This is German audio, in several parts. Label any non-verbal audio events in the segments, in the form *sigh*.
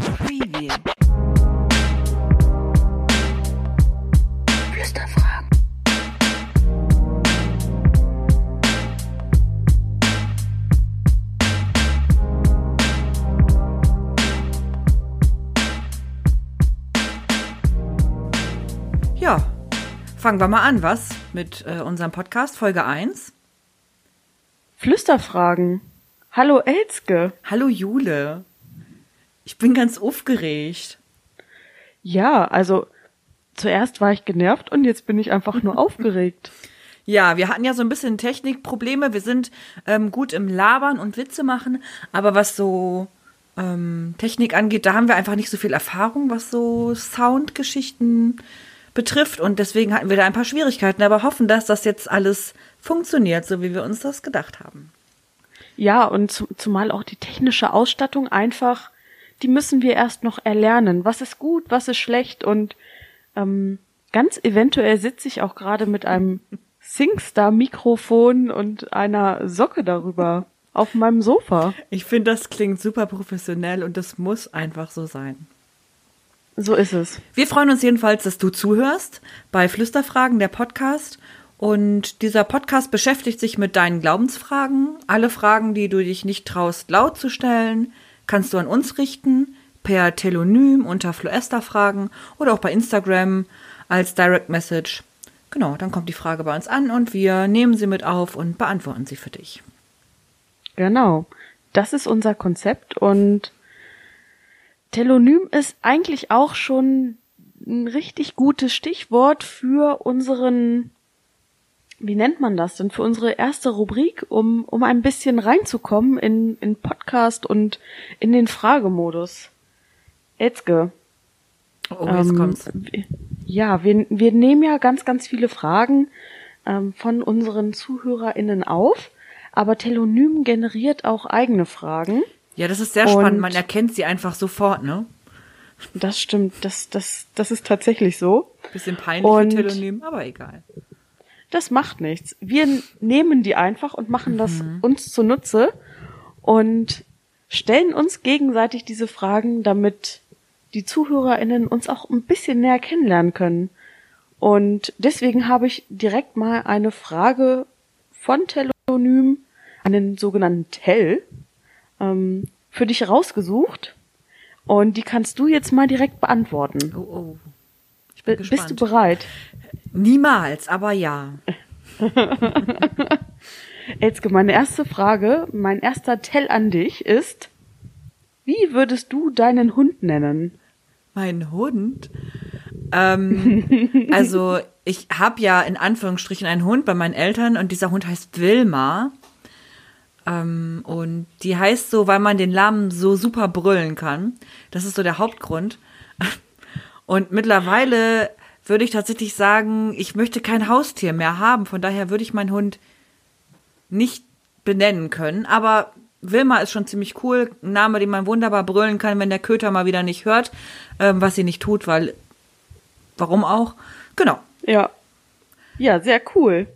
Preview. Flüsterfragen. Ja, fangen wir mal an, was? Mit äh, unserem Podcast, Folge 1. Flüsterfragen. Hallo Elske. Hallo Jule. Ich bin ganz aufgeregt. Ja, also zuerst war ich genervt und jetzt bin ich einfach nur *laughs* aufgeregt. Ja, wir hatten ja so ein bisschen Technikprobleme. Wir sind ähm, gut im Labern und Witze machen, aber was so ähm, Technik angeht, da haben wir einfach nicht so viel Erfahrung, was so Soundgeschichten betrifft. Und deswegen hatten wir da ein paar Schwierigkeiten, aber hoffen, dass das jetzt alles funktioniert, so wie wir uns das gedacht haben. Ja, und zu, zumal auch die technische Ausstattung einfach, die müssen wir erst noch erlernen. Was ist gut, was ist schlecht und ähm, ganz eventuell sitze ich auch gerade mit einem SingStar-Mikrofon und einer Socke darüber auf meinem Sofa. Ich finde, das klingt super professionell und das muss einfach so sein. So ist es. Wir freuen uns jedenfalls, dass du zuhörst bei Flüsterfragen, der Podcast. Und dieser Podcast beschäftigt sich mit deinen Glaubensfragen. Alle Fragen, die du dich nicht traust, laut zu stellen, kannst du an uns richten, per Telonym unter Floester-Fragen oder auch bei Instagram als Direct Message. Genau, dann kommt die Frage bei uns an und wir nehmen sie mit auf und beantworten sie für dich. Genau. Das ist unser Konzept und Telonym ist eigentlich auch schon ein richtig gutes Stichwort für unseren, wie nennt man das denn, für unsere erste Rubrik, um, um ein bisschen reinzukommen in, in Podcast und in den Fragemodus. Etzke. Oh, jetzt ähm, kommt's. Ja, wir, wir nehmen ja ganz, ganz viele Fragen ähm, von unseren ZuhörerInnen auf, aber Telonym generiert auch eigene Fragen. Ja, das ist sehr Und- spannend. Man erkennt sie einfach sofort, ne? Das stimmt, das, das, das ist tatsächlich so. Bisschen peinlich Und- für Telonym, aber egal. Das macht nichts. Wir nehmen die einfach und machen das uns zunutze und stellen uns gegenseitig diese Fragen, damit die ZuhörerInnen uns auch ein bisschen näher kennenlernen können. Und deswegen habe ich direkt mal eine Frage von Telonym, einen sogenannten Tell, ähm, für dich rausgesucht. Und die kannst du jetzt mal direkt beantworten. Oh, oh. Ich bin B- gespannt. Bist du bereit? Niemals, aber ja. *laughs* Elske, meine erste Frage, mein erster Tell an dich ist, wie würdest du deinen Hund nennen? Mein Hund. Ähm, *laughs* also ich habe ja in Anführungsstrichen einen Hund bei meinen Eltern und dieser Hund heißt Wilma. Ähm, und die heißt so, weil man den Namen so super brüllen kann. Das ist so der Hauptgrund. Und mittlerweile würde ich tatsächlich sagen, ich möchte kein Haustier mehr haben. Von daher würde ich meinen Hund nicht benennen können. Aber Wilma ist schon ziemlich cool. Ein Name, den man wunderbar brüllen kann, wenn der Köter mal wieder nicht hört, ähm, was sie nicht tut, weil warum auch? Genau. Ja. Ja, sehr cool.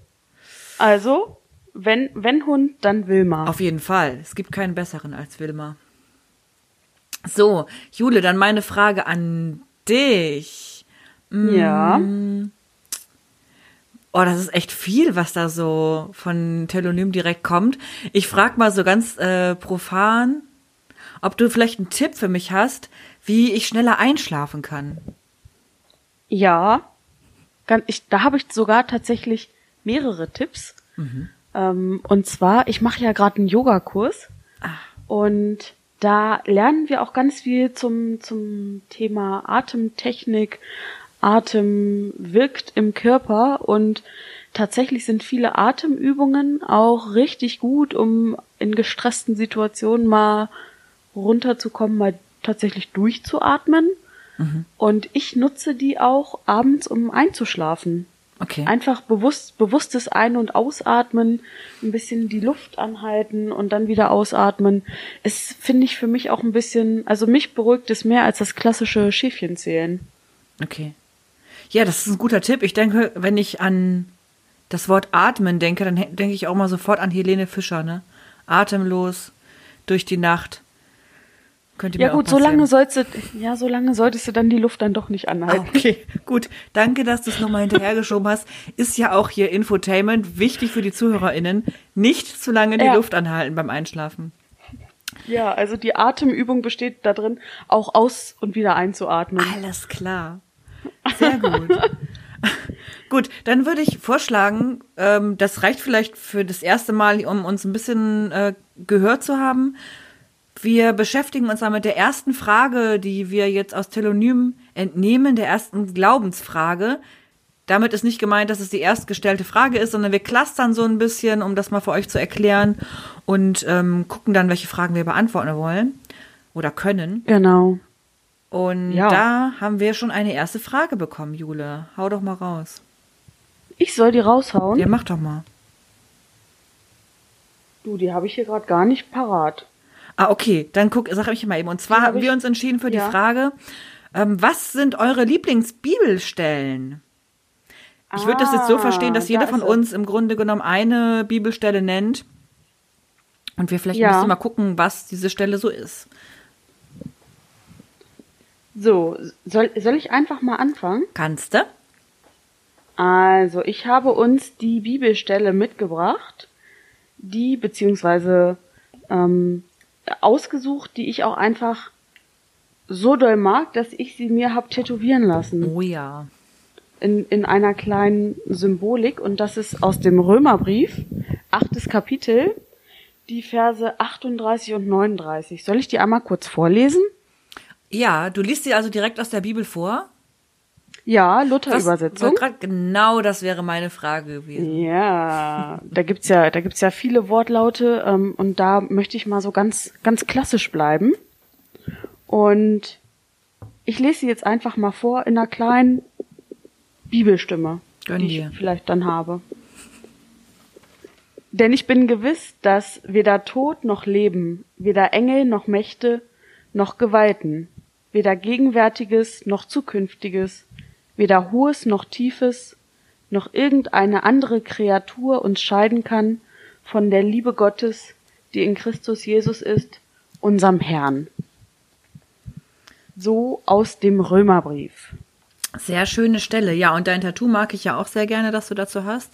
Also, wenn, wenn Hund, dann Wilma. Auf jeden Fall. Es gibt keinen besseren als Wilma. So, Jule, dann meine Frage an dich. Ja. Oh, das ist echt viel, was da so von Telonym direkt kommt. Ich frage mal so ganz äh, profan, ob du vielleicht einen Tipp für mich hast, wie ich schneller einschlafen kann. Ja. Ich, da habe ich sogar tatsächlich mehrere Tipps. Ähm, und zwar, ich mache ja gerade einen Yogakurs. Und da lernen wir auch ganz viel zum, zum Thema Atemtechnik. Atem wirkt im Körper und tatsächlich sind viele Atemübungen auch richtig gut, um in gestressten Situationen mal runterzukommen, mal tatsächlich durchzuatmen. Und ich nutze die auch abends, um einzuschlafen. Okay. Einfach bewusst, bewusstes Ein- und Ausatmen, ein bisschen die Luft anhalten und dann wieder ausatmen. Es finde ich für mich auch ein bisschen, also mich beruhigt es mehr als das klassische Schäfchenzählen. Okay. Ja, das ist ein guter Tipp. Ich denke, wenn ich an das Wort atmen denke, dann denke ich auch mal sofort an Helene Fischer, ne? Atemlos durch die Nacht. Könnte Ja mir gut, so lange sollst du, ja, so lange solltest du dann die Luft dann doch nicht anhalten. *laughs* Okay, gut. Danke, dass du es nochmal hinterhergeschoben hast. Ist ja auch hier Infotainment wichtig für die ZuhörerInnen. Nicht zu lange die Ja. Luft anhalten beim Einschlafen. Ja, also die Atemübung besteht darin, auch aus und wieder einzuatmen. Alles klar. Sehr gut. *laughs* gut, dann würde ich vorschlagen, ähm, das reicht vielleicht für das erste Mal, um uns ein bisschen äh, gehört zu haben. Wir beschäftigen uns mal mit der ersten Frage, die wir jetzt aus Telonym entnehmen, der ersten Glaubensfrage. Damit ist nicht gemeint, dass es die erstgestellte Frage ist, sondern wir clustern so ein bisschen, um das mal für euch zu erklären und ähm, gucken dann, welche Fragen wir beantworten wollen oder können. Genau. Und Ja. da haben wir schon eine erste Frage bekommen, Jule. Hau doch mal raus. Ich soll die raushauen? Ja, mach doch mal. Du, die habe ich hier gerade gar nicht parat. Ah, okay, dann guck, sag ich mal eben. Und zwar haben wir uns entschieden für Ja. die Frage, ähm, was sind eure Lieblingsbibelstellen? Ich würde das jetzt so Ah, verstehen, dass da jeder ist von uns im Grunde genommen eine Bibelstelle nennt. Und wir vielleicht Ja. ein bisschen mal gucken, was diese Stelle so ist. So, soll, soll ich einfach mal anfangen? Kannst du? Also, ich habe uns die Bibelstelle mitgebracht, die beziehungsweise ähm, ausgesucht, die ich auch einfach so doll mag, dass ich sie mir hab tätowieren lassen. Oh ja. in, in einer kleinen Symbolik und das ist aus dem Römerbrief, achtes Kapitel, die Verse 38 und 39. Soll ich die einmal kurz vorlesen? Ja, du liest sie also direkt aus der Bibel vor? Ja, Luther-Übersetzung. Genau das wäre meine Frage gewesen. Ja, da gibt's ja, da gibt's ja viele Wortlaute ähm, und da möchte ich mal so ganz, ganz klassisch bleiben. Und ich lese sie jetzt einfach mal vor in einer kleinen Bibelstimme, Gönn die dir. ich vielleicht dann habe. Denn ich bin gewiss, dass weder Tod noch Leben, weder Engel noch Mächte noch Gewalten, weder Gegenwärtiges noch Zukünftiges, weder Hohes noch Tiefes, noch irgendeine andere Kreatur uns scheiden kann von der Liebe Gottes, die in Christus Jesus ist, unserem Herrn. So aus dem Römerbrief. Sehr schöne Stelle. Ja, und dein Tattoo mag ich ja auch sehr gerne, dass du dazu hast.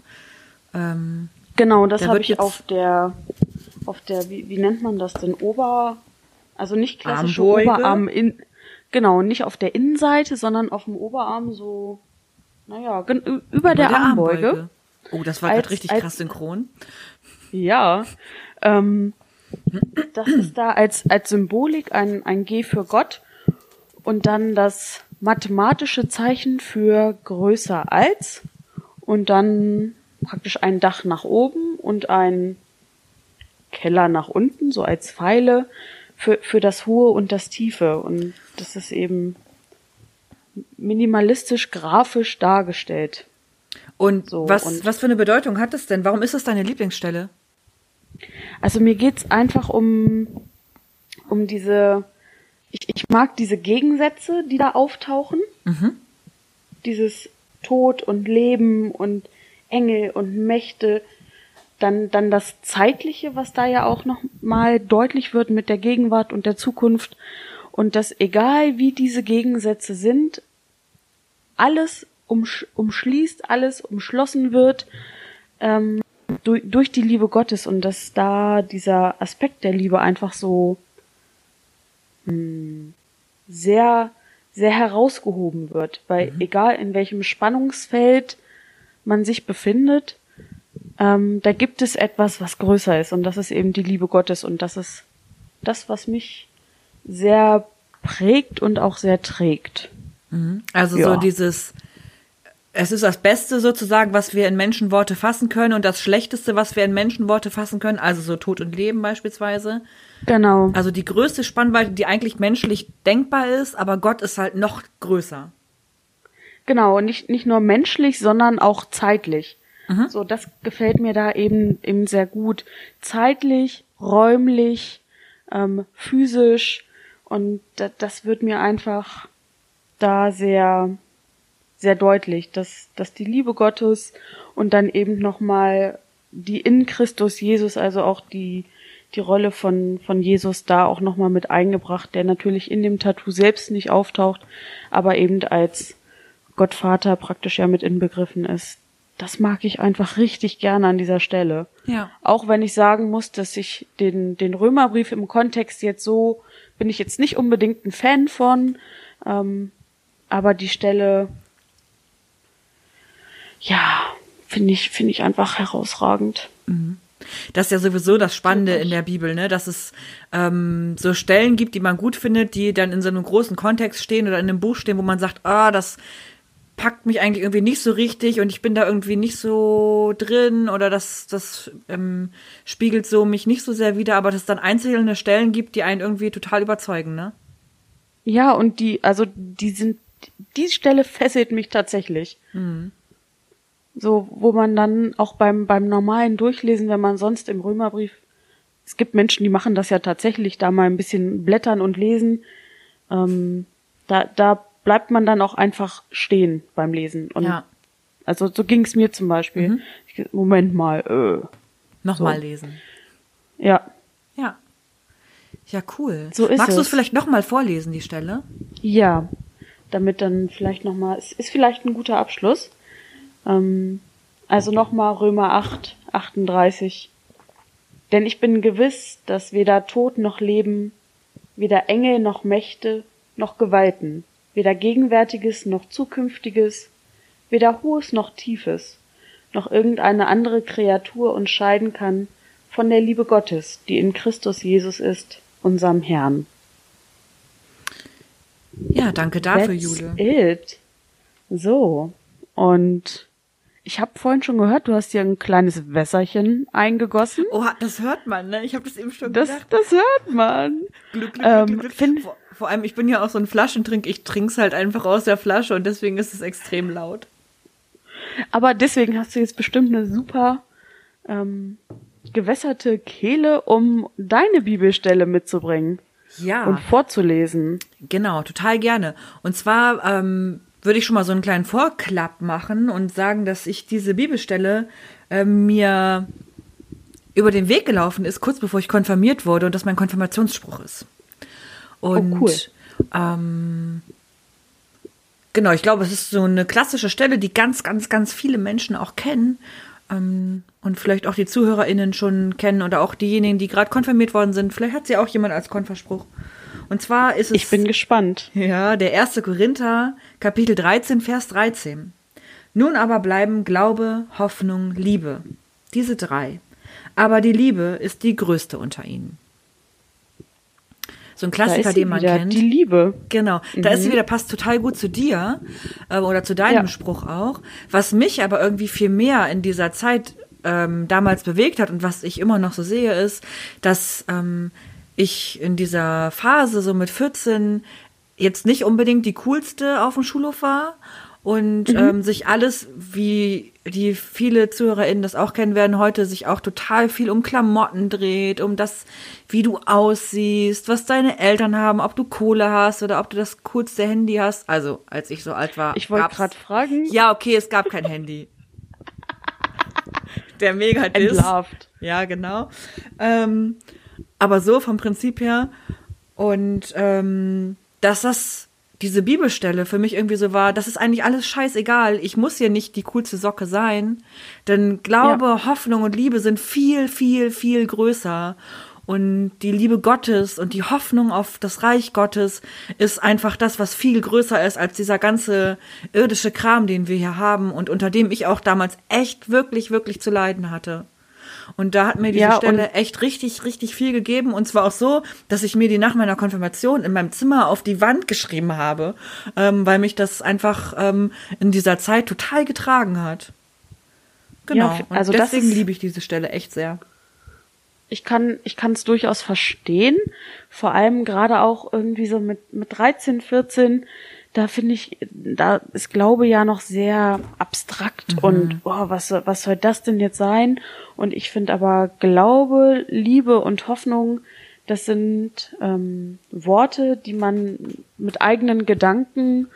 Ähm, Genau, das habe ich auf der, auf der, wie, wie nennt man das denn? Ober, also nicht klassische Armbeuge? Oberarm in, genau, nicht auf der Innenseite, sondern auf dem Oberarm so, naja, gen- ü- über, der, Armbeuge. Oh, das war gerade richtig als- krass synchron. Ja, ähm, das ist da als, als Symbolik ein, ein G für Gott und dann das mathematische Zeichen für größer als und dann praktisch ein Dach nach oben und ein Keller nach unten, so als Pfeile für, für das Hohe und das Tiefe. Und das ist eben minimalistisch grafisch dargestellt. Und So, was, und- was für eine Bedeutung hat es denn? Warum ist es deine Lieblingsstelle? Also mir geht's einfach um, um diese, ich, ich mag diese Gegensätze, die da auftauchen. Dieses Tod und Leben und Engel und Mächte. Dann, dann das Zeitliche, was da ja auch noch mal deutlich wird mit der Gegenwart und der Zukunft. Und dass egal wie diese Gegensätze sind, alles umsch umschließt, alles umschlossen wird ähm, durch, durch die Liebe Gottes und dass da dieser Aspekt der Liebe einfach so hm, sehr, sehr herausgehoben wird. Weil egal in welchem Spannungsfeld man sich befindet, ähm, da gibt es etwas, was größer ist und das ist eben die Liebe Gottes und das ist das, was mich sehr prägt und auch sehr trägt. Also Ja. so dieses, es ist das Beste sozusagen, was wir in Menschenworte fassen können und das Schlechteste, was wir in Menschenworte fassen können, also so Tod und Leben beispielsweise. Genau. Also die größte Spannweite, die eigentlich menschlich denkbar ist, aber Gott ist halt noch größer. Genau, nicht, nicht nur menschlich, sondern auch zeitlich. So, das gefällt mir da eben, eben sehr gut. Zeitlich, räumlich, ähm, physisch und da, das wird mir einfach da sehr, sehr deutlich, dass, dass die Liebe Gottes und dann eben nochmal die in Christus Jesus, also auch die, die Rolle von, von Jesus da auch nochmal mit eingebracht, der natürlich in dem Tattoo selbst nicht auftaucht, aber eben als Gottvater praktisch ja mit inbegriffen ist. Das mag ich einfach richtig gerne an dieser Stelle. Ja. Auch wenn ich sagen muss, dass ich den, den Römerbrief im Kontext jetzt so, bin ich jetzt nicht unbedingt ein Fan von, ähm, aber die Stelle, ja, finde ich, finde ich einfach herausragend. Mhm. Das ist ja sowieso das Spannende in der Bibel, ne? dass es ähm, so Stellen gibt, die man gut findet, die dann in so einem großen Kontext stehen oder in einem Buch stehen, wo man sagt, ah, das packt mich eigentlich irgendwie nicht so richtig und ich bin da irgendwie nicht so drin oder das, das ähm, spiegelt so mich nicht so sehr wider, aber dass es dann einzelne Stellen gibt, die einen irgendwie total überzeugen, ne? Ja, und die, also die sind, die Stelle *laughs* fesselt mich tatsächlich. Mhm. So, wo man dann auch beim, beim normalen Durchlesen, wenn man sonst im Römerbrief, es gibt Menschen, die machen das ja tatsächlich, da mal ein bisschen blättern und lesen, ähm, da, da bleibt man dann auch einfach stehen beim Lesen. Und ja. Also so ging es mir zum Beispiel. Mhm. Ich, Moment mal, äh. Nochmal so. lesen. Ja. Ja. Ja, cool. So ist Magst du es vielleicht nochmal vorlesen, die Stelle? Ja. Damit dann vielleicht nochmal, es ist vielleicht ein guter Abschluss. Ähm, also nochmal Römer 8, 38. Denn ich bin gewiss, dass weder Tod noch Leben, weder Engel noch Mächte noch Gewalten, weder Gegenwärtiges noch Zukünftiges, weder Hohes noch Tiefes, noch irgendeine andere Kreatur uns scheiden kann von der Liebe Gottes, die in Christus Jesus ist, unserem Herrn. Ja, danke dafür, That's Jule. It. So. Und ich habe vorhin schon gehört, du hast hier ein kleines Wässerchen eingegossen. Oh, das hört man, ne? Ich habe das eben schon das, gedacht. Das hört man. Glück, Glück, ähm, Glück, Glück. Vor, vor, allem, ich bin ja auch so ein Flaschentrink. Ich trink's halt einfach aus der Flasche und deswegen ist es extrem laut. Aber deswegen hast du jetzt bestimmt eine super ähm, gewässerte Kehle, um deine Bibelstelle mitzubringen. Ja. Und vorzulesen. Genau, total gerne. Und zwar ähm, würde ich schon mal so einen kleinen Vorklapp machen und sagen, dass ich diese Bibelstelle äh, mir über den Weg gelaufen ist, kurz bevor ich konfirmiert wurde und das mein Konfirmationsspruch ist. Und oh, cool. ähm, genau, ich glaube, es ist so eine klassische Stelle, die ganz, ganz, ganz viele Menschen auch kennen ähm, und vielleicht auch die ZuhörerInnen schon kennen oder auch diejenigen, die gerade konfirmiert worden sind. Vielleicht hat sie auch jemand als Konferspruch. Und zwar ist es. Ich bin gespannt. Ja, der erste Korinther, Kapitel 13, Vers 13. Nun aber bleiben Glaube, Hoffnung, Liebe. Diese drei. Aber die Liebe ist die größte unter ihnen. So ein Klassiker, den man kennt. Die Liebe. Genau. Mhm. Da ist sie mhm. wieder, passt total gut zu dir äh, oder zu deinem ja. Spruch auch. Was mich aber irgendwie viel mehr in dieser Zeit ähm, damals bewegt hat und was ich immer noch so sehe, ist, dass ähm, ich in dieser Phase, so mit 14, jetzt nicht unbedingt die coolste auf dem Schulhof war und mhm. ähm, sich alles, wie die viele ZuhörerInnen das auch kennen werden, heute sich auch total viel um Klamotten dreht, um das, wie du aussiehst, was deine Eltern haben, ob du Kohle hast oder ob du das coolste Handy hast. Also, als ich so alt war. Ich wollte gerade fragen. Ja, okay, es gab kein Handy. *laughs* Der mega Entlarvt. Ja, genau. Ähm, aber so vom Prinzip her. Und ähm, dass das diese Bibelstelle für mich irgendwie so war, das ist eigentlich alles scheißegal. Ich muss hier nicht die coolste Socke sein. Denn Glaube, ja. Hoffnung und Liebe sind viel, viel, viel größer. Und die Liebe Gottes und die Hoffnung auf das Reich Gottes ist einfach das, was viel größer ist als dieser ganze irdische Kram, den wir hier haben und unter dem ich auch damals echt wirklich, wirklich zu leiden hatte. Und da hat mir diese ja, Stelle echt richtig, richtig viel gegeben. Und zwar auch so, dass ich mir die nach meiner Konfirmation in meinem Zimmer auf die Wand geschrieben habe, ähm, weil mich das einfach ähm, in dieser Zeit total getragen hat. Genau. Ja, also Und deswegen liebe ich diese Stelle echt sehr. Ich kann, ich kann es durchaus verstehen. Vor allem gerade auch irgendwie so mit, mit 13, 14 da finde ich, da ist Glaube ja noch sehr abstrakt mhm. und boah, was, was soll das denn jetzt sein? Und ich finde aber Glaube, Liebe und Hoffnung, das sind ähm, Worte, die man mit eigenen Gedanken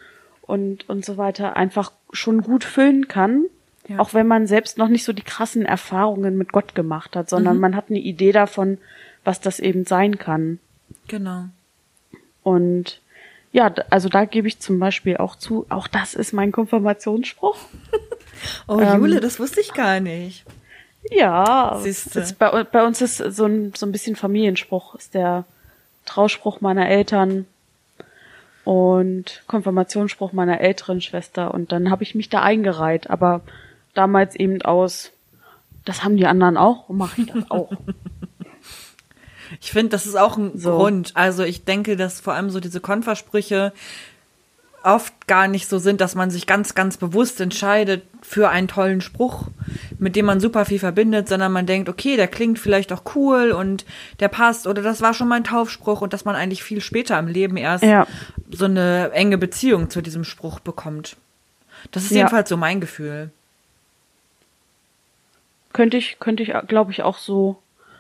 und, und so weiter einfach schon gut füllen kann. Ja. Auch wenn man selbst noch nicht so die krassen Erfahrungen mit Gott gemacht hat, sondern mhm. man hat eine Idee davon, was das eben sein kann. Genau. Und ja, also da gebe ich zum Beispiel auch zu, auch das ist mein Konfirmationsspruch. *laughs* Oh, Ähm, Jule, das wusste ich gar nicht. Ja, ist bei, bei uns ist so ein, so ein bisschen Familienspruch, ist der Trauspruch meiner Eltern und Konfirmationsspruch meiner älteren Schwester und dann habe ich mich da eingereiht, aber damals eben aus, das haben die anderen auch und mache ich das auch. *laughs* Ich finde, das ist auch ein So. Grund. Also ich denke, dass vor allem so diese Konfersprüche oft gar nicht so sind, dass man sich ganz, ganz bewusst entscheidet für einen tollen Spruch, mit dem man super viel verbindet, sondern man denkt, okay, der klingt vielleicht auch cool und der passt oder das war schon mein Taufspruch und dass man eigentlich viel später im Leben erst Ja. so eine enge Beziehung zu diesem Spruch bekommt. Das ist Ja. jedenfalls so mein Gefühl. könnte ich, könnte ich, glaube ich, auch so,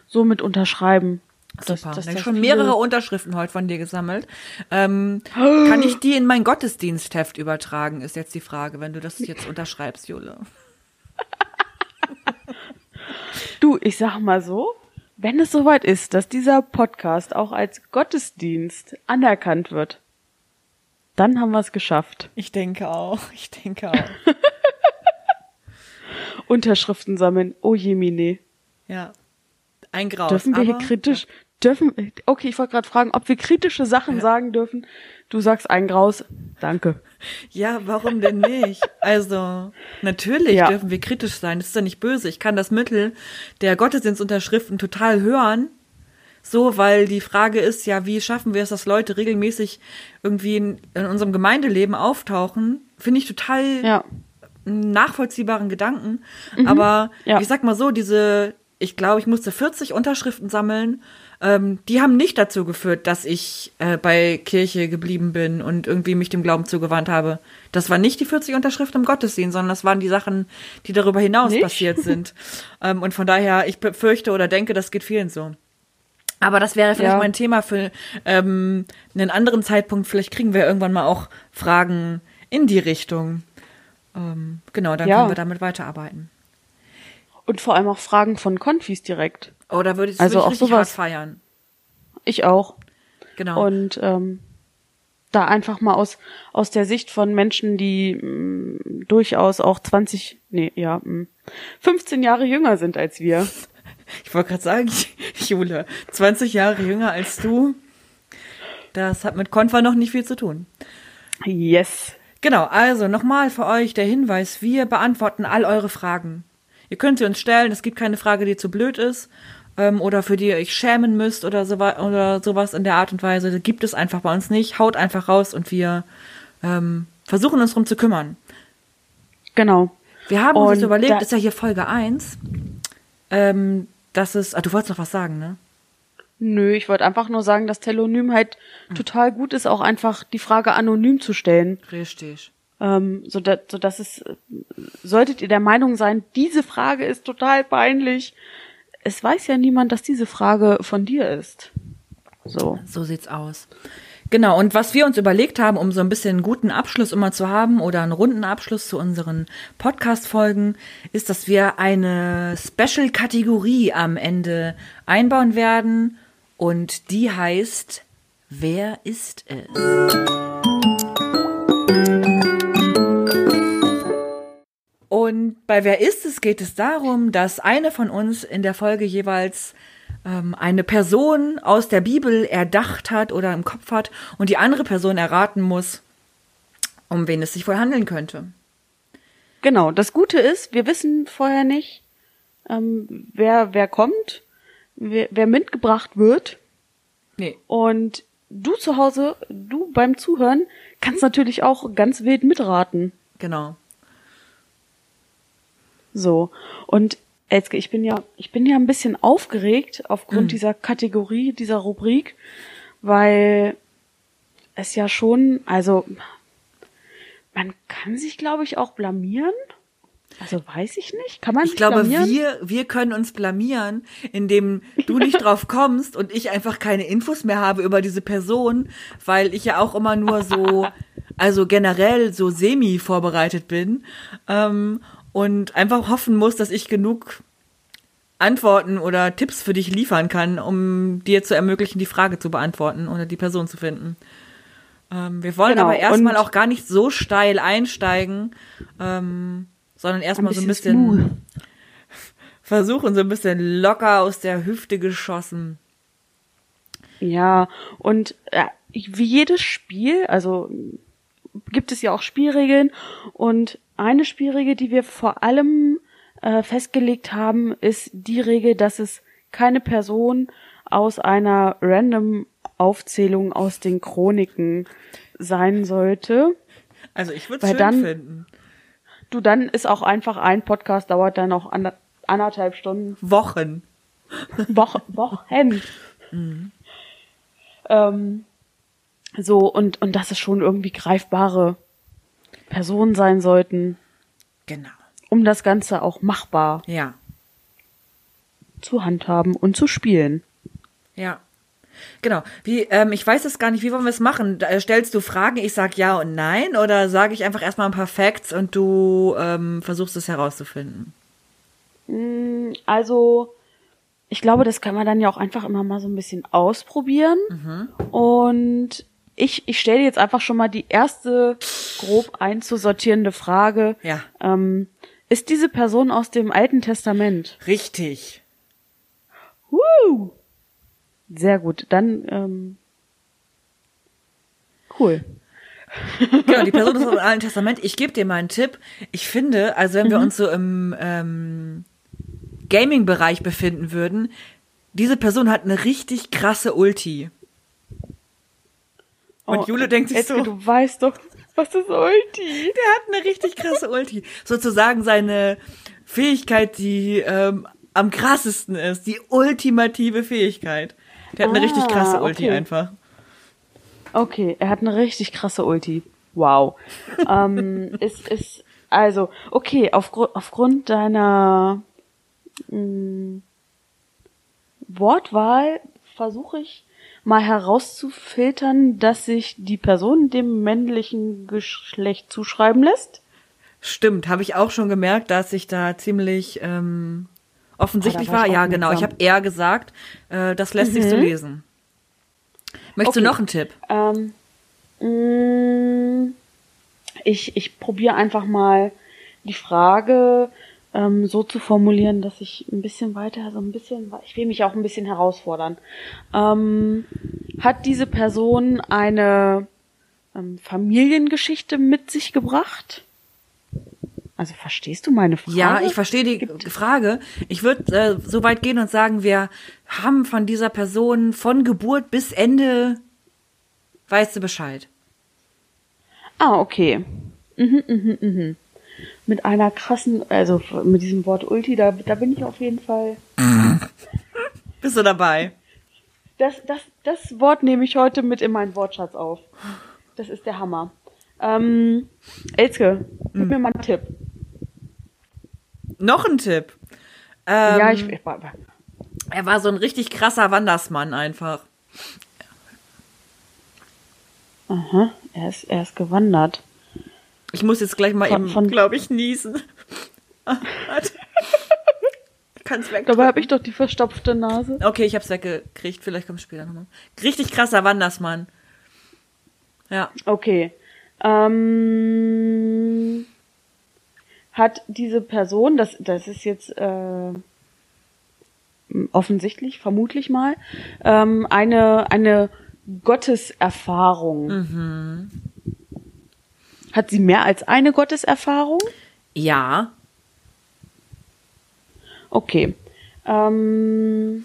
so mit unterschreiben. Super. dass ich habe da schon mehrere Unterschriften heute von dir gesammelt. Ähm, kann ich die in mein Gottesdienstheft übertragen, ist jetzt die Frage, wenn du das jetzt unterschreibst, Jule. *laughs* Du, ich sag mal so, wenn es soweit ist, dass dieser Podcast auch als Gottesdienst anerkannt wird, dann haben wir es geschafft. Ich denke auch. *laughs* Ich denke auch. *laughs* Unterschriften sammeln. Oh Jemine. ja. Ein Graus. Dürfen wir hier kritisch, dürfen, okay, ich wollte gerade fragen, ob wir kritische Sachen sagen dürfen. Du sagst ein Graus. Danke. Ja, warum denn nicht? Also, natürlich Ja. dürfen wir kritisch sein. Das ist ja nicht böse. Ich kann das Mittel der Gottesdienstunterschriften total hören. So, weil die Frage ist ja, wie schaffen wir es, dass Leute regelmäßig irgendwie in, in unserem Gemeindeleben auftauchen? Finde ich total Ja. nachvollziehbaren Gedanken. Aber Ja. ich sag mal so, diese, ich glaube, ich musste 40 Unterschriften sammeln. Ähm, die haben nicht dazu geführt, dass ich äh, bei Kirche geblieben bin und irgendwie mich dem Glauben zugewandt habe. Das waren nicht die 40 Unterschriften im Gottesdienst, sondern das waren die Sachen, die darüber hinaus Nicht? passiert sind. *laughs* ähm, und von daher, ich befürchte oder denke, das geht vielen so. Aber das wäre vielleicht Ja. mal ein Thema für ähm, einen anderen Zeitpunkt. Vielleicht kriegen wir irgendwann mal auch Fragen in die Richtung. Ähm, genau, dann Ja. können wir damit weiterarbeiten. Und vor allem auch Fragen von Konfis direkt. Oder würde ich, Also auch sowas. hart feiern. Ich auch. Genau. Und ähm, da einfach mal aus, aus der Sicht von Menschen, die mh, durchaus auch 20, nee, ja, mh, 15 Jahre jünger sind als wir. *laughs* ich wollte gerade sagen, *laughs* Jule, 20 Jahre jünger als du. Das hat mit Konfa noch nicht viel zu tun. Yes. Genau, also nochmal für euch der Hinweis, wir beantworten all eure Fragen. Ihr könnt sie uns stellen, es gibt keine Frage, die zu blöd ist ähm, oder für die ihr euch schämen müsst oder, so, oder sowas in der Art und Weise. Das gibt es einfach bei uns nicht. Haut einfach raus und wir ähm, versuchen uns drum zu kümmern. Genau. Wir haben uns Und jetzt überlegt, ist ja hier Folge 1, ähm, dass es, ah, du wolltest noch was sagen, ne? Nö, ich wollte einfach nur sagen, dass Telonym halt total gut ist, auch einfach die Frage anonym zu stellen. Richtig. Ähm, so, da, so dass es, solltet ihr der Meinung sein, diese Frage ist total peinlich. Es weiß ja niemand, dass diese Frage von dir ist. So. So sieht's aus. Genau, und was wir uns überlegt haben, um so ein bisschen einen guten Abschluss immer zu haben oder einen runden Abschluss zu unseren Podcast-Folgen, ist, dass wir eine Special-Kategorie am Ende einbauen werden und die heißt Wer ist es? Und bei Wer ist es geht es darum, dass eine von uns in der Folge jeweils ähm, eine Person aus der Bibel erdacht hat oder im Kopf hat und die andere Person erraten muss, um wen es sich wohl handeln könnte. Genau. Das Gute ist, wir wissen vorher nicht, ähm, wer, wer kommt, wer, wer mitgebracht wird. Nee. Und du zu Hause, du beim Zuhören, kannst natürlich auch ganz wild mitraten. Genau. So. Und Elske, ich bin ja, ich bin ja ein bisschen aufgeregt aufgrund dieser Kategorie, dieser Rubrik, weil es ja schon, also man kann sich, glaube ich, auch blamieren. Also weiß ich nicht. Kann man Ich sich glaube, blamieren? wir, wir können uns blamieren, indem du nicht drauf *laughs* kommst und ich einfach keine Infos mehr habe über diese Person, weil ich ja auch immer nur so, also generell so semi vorbereitet bin ähm, und einfach hoffen muss, dass ich genug Antworten oder Tipps für dich liefern kann, um dir zu ermöglichen, die Frage zu beantworten oder die Person zu finden. Ähm, wir wollen Genau, aber erstmal auch gar nicht so steil einsteigen, ähm, sondern erstmal so ein bisschen bisschen smooth. *laughs* versuchen, so ein bisschen locker aus der Hüfte geschossen. Ja, und äh, wie jedes Spiel, also gibt es ja auch Spielregeln und eine Spielregel, die wir vor allem äh, festgelegt haben, ist die Regel, dass es keine Person aus einer random Aufzählung aus den Chroniken sein sollte. Also ich würde es schön dann- finden. Du, dann ist auch einfach ein Podcast, dauert dann auch ander, anderthalb Stunden, Wochen. Woche, Wochen. Ähm, so, und, und dass es schon irgendwie greifbare Personen sein sollten, Genau. um das Ganze auch machbar Ja. zu handhaben und zu spielen. Ja. Genau. Wie, ähm, ich weiß es gar nicht, wie wollen wir es machen? Da, äh, stellst du Fragen, ich sag ja und nein, oder sage ich einfach erstmal ein paar Facts und du ähm, versuchst es herauszufinden? Mm, Also, ich glaube, das kann man dann ja auch einfach immer mal so ein bisschen ausprobieren. Und ich, ich stelle jetzt einfach schon mal die erste grob einzusortierende Frage. Ja. Ähm, ist diese Person aus dem Alten Testament? Richtig. Woo! Sehr gut. Dann, ähm, cool. Genau, die Person ist aus dem Alten Testament. Ich gebe dir mal einen Tipp. Ich finde, also wenn wir uns so im ähm, Gaming-Bereich befinden würden, diese Person hat eine richtig krasse Ulti. Und Oh, Jule denkt sich Edgar, so, du weißt doch, was ist Ulti? der hat eine richtig krasse Ulti. Sozusagen seine Fähigkeit, die ähm, am krassesten ist. Die ultimative Fähigkeit. Der hat eine Ah, richtig krasse Ulti okay. einfach. Okay, er hat eine richtig krasse Ulti. Wow. *laughs* ähm, ist, ist, also, okay, aufgru aufgrund deiner mh, Wortwahl versuche ich mal herauszufiltern, dass sich die Person dem männlichen Geschlecht zuschreiben lässt. Stimmt, habe ich auch schon gemerkt, dass ich da ziemlich ähm, offensichtlich Ah, war war. Ja, genau. Ich habe eher gesagt, äh, das lässt sich so lesen. Möchtest du Okay. noch einen Tipp? Ähm, mh, ich ich probiere einfach mal die Frage ähm, so zu formulieren, dass ich ein bisschen weiter, so ein bisschen, ich will mich auch ein bisschen herausfordern. Ähm, hat diese Person eine ähm, Familiengeschichte mit sich gebracht? Also verstehst du meine Frage? Ja, ich verstehe die Frage. Ich würde äh, so weit gehen und sagen, wir haben von dieser Person von Geburt bis Ende, weißt du Bescheid. Ah, okay. Mhm, mhm, mhm. Mit einer krassen, also mit diesem Wort Ulti, da, da bin ich auf jeden Fall. *laughs* Bist du dabei? Das, das, das Wort nehme ich heute mit in meinen Wortschatz auf. Das ist der Hammer. Ähm, Elske, gib mir mal einen Tipp. Noch ein Tipp. Ähm, ja, ich, ich Er war so ein richtig krasser Wandersmann einfach. aha, er ist, er ist gewandert. Ich muss jetzt gleich mal Von- eben, glaube ich, niesen. *laughs* Ah, kann's weg. Dabei habe ich doch die verstopfte Nase. Okay, ich hab's weggekriegt. Vielleicht kommt später nochmal. Richtig krasser Wandersmann. Ja. Okay. Ähm, hat diese Person, das, das ist jetzt äh, offensichtlich, vermutlich mal, ähm, eine, eine Gotteserfahrung. Hat sie mehr als eine Gotteserfahrung? Ja. Okay. Ähm,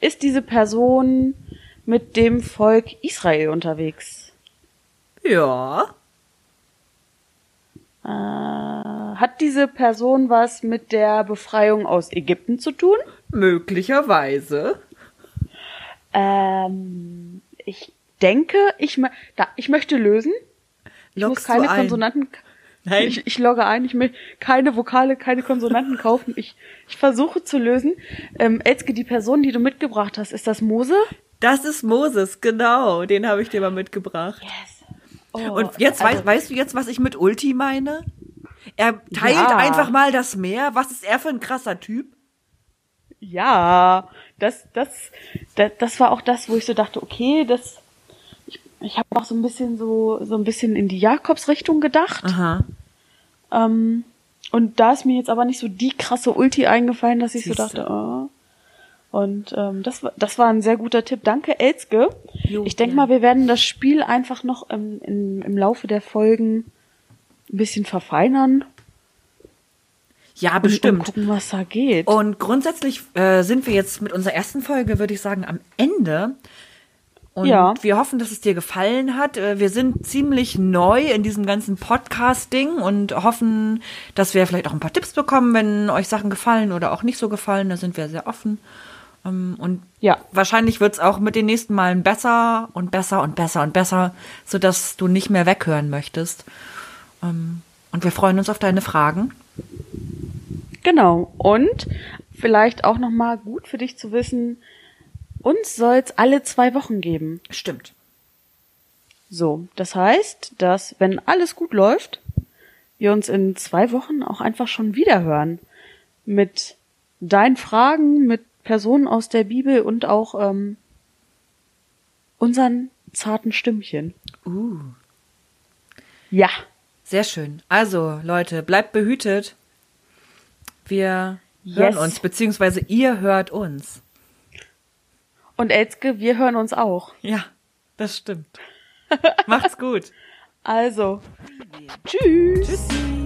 ist diese Person mit dem Volk Israel unterwegs? Ja. Äh, hat diese Person was mit der Befreiung aus Ägypten zu tun? Möglicherweise. Ähm, ich denke, ich, da, ich möchte lösen. Ich muss keine ein? Konsonanten. Nein. Ich, ich logge ein. Ich möchte keine Vokale, keine Konsonanten kaufen. Ich, ich versuche zu lösen. Ähm, Elske, die Person, die du mitgebracht hast, ist das Mose? Das ist Moses, genau. Den habe ich dir mal mitgebracht. Yes. Oh, Und jetzt also, weißt, weißt du jetzt, was ich mit Ulti meine? Er teilt Ja. einfach mal das Meer. Was ist er für ein krasser Typ? Ja, das, das, das, das war auch das, wo ich so dachte, okay, das, ich, habe auch so ein bisschen so, so ein bisschen in die Jakobsrichtung gedacht. Aha. Ähm, und da ist mir jetzt aber nicht so die krasse Ulti eingefallen, dass ich so Siehste. dachte, oh. Und ähm, das, war- das war ein sehr guter Tipp. Danke, Elske. Jo, ich denke gerne. mal, wir werden das Spiel einfach noch im, im, im Laufe der Folgen ein bisschen verfeinern Ja, und, bestimmt. und gucken, was da geht. Und grundsätzlich äh, sind wir jetzt mit unserer ersten Folge, würde ich sagen, am Ende. Und Ja. wir hoffen, dass es dir gefallen hat. Äh, Wir sind ziemlich neu in diesem ganzen Podcast-Ding und hoffen, dass wir vielleicht auch ein paar Tipps bekommen, wenn euch Sachen gefallen oder auch nicht so gefallen. Da sind wir sehr offen. Ähm, Und Ja. wahrscheinlich wird es auch mit den nächsten Malen besser und besser und besser und besser, sodass du nicht mehr weghören möchtest. Ähm, Und wir freuen uns auf deine Fragen. Genau. Und vielleicht auch noch mal gut für dich zu wissen, uns soll es alle zwei Wochen geben. Stimmt. So, das heißt, dass wenn alles gut läuft, wir uns in zwei Wochen auch einfach schon wieder hören. Mit deinen Fragen, mit Personen aus der Bibel und auch ähm, unseren zarten Stimmchen. Uh. Ja, Sehr schön. Also, Leute, bleibt behütet. Wir hören Yes. uns, beziehungsweise ihr hört uns. Und Elske, wir hören uns auch. Ja, das stimmt. Macht's gut. *laughs* Also, tschüss. Tschüssi.